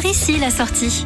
Par ici la sortie.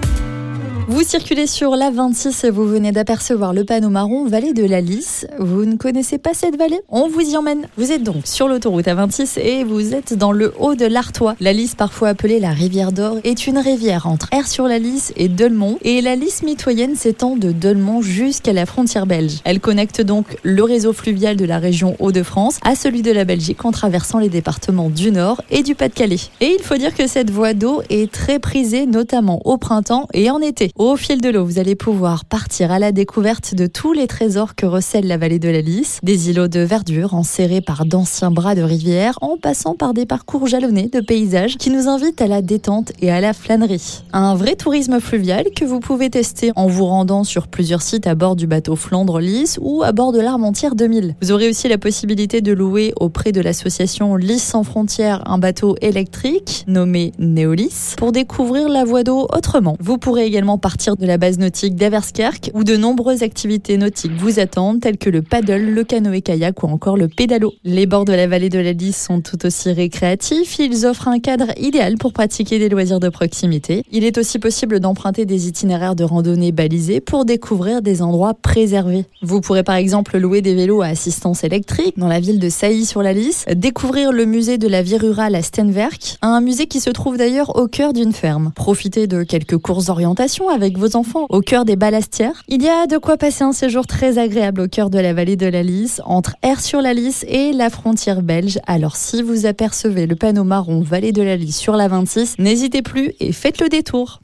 Vous circulez sur la 26 et vous venez d'apercevoir le panneau marron vallée de la Lys. Vous ne connaissez pas cette vallée? On vous y emmène. Vous êtes donc sur l'autoroute A26 et vous êtes dans le haut de l'Artois. La Lys, parfois appelée la rivière d'Or, est une rivière entre Air-sur-la-Lys et Dolmont. Et la Lys mitoyenne s'étend de Dolmont jusqu'à la frontière belge. Elle connecte donc le réseau fluvial de la région Hauts-de-France à celui de la Belgique en traversant les départements du Nord et du Pas-de-Calais. Et il faut dire que cette voie d'eau est très prisée, notamment au printemps et en été. Au fil de l'eau, vous allez pouvoir partir à la découverte de tous les trésors que recèle la vallée de la Lys, des îlots de verdure enserrés par d'anciens bras de rivière, en passant par des parcours jalonnés de paysages qui nous invitent à la détente et à la flânerie. Un vrai tourisme fluvial que vous pouvez tester en vous rendant sur plusieurs sites à bord du bateau Flandre-Lys ou à bord de l'Armentière 2000. Vous aurez aussi la possibilité de louer auprès de l'association Lys sans frontières un bateau électrique nommé Néolys pour découvrir la voie d'eau autrement. Vous pourrez également partir de la base nautique d'Averskerk où de nombreuses activités nautiques vous attendent telles que le paddle, le canoë-kayak ou encore le pédalo. Les bords de la vallée de la Lys sont tout aussi récréatifs, ils offrent un cadre idéal pour pratiquer des loisirs de proximité. Il est aussi possible d'emprunter des itinéraires de randonnée balisés pour découvrir des endroits préservés. Vous pourrez par exemple louer des vélos à assistance électrique dans la ville de Sailly sur la Lys, découvrir le musée de la vie rurale à Stenwerk, un musée qui se trouve d'ailleurs au cœur d'une ferme. Profitez de quelques courses d'orientation avec vos enfants au cœur des Balastières. Il y a de quoi passer un séjour très agréable au cœur de la vallée de la Lys, entre Air sur la Lys et la frontière belge. Alors si vous apercevez le panneau marron vallée de la Lys sur la 26, n'hésitez plus et faites le détour.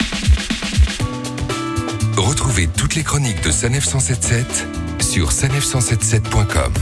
Retrouvez toutes les chroniques de Sanef 177 sur sanef177.com.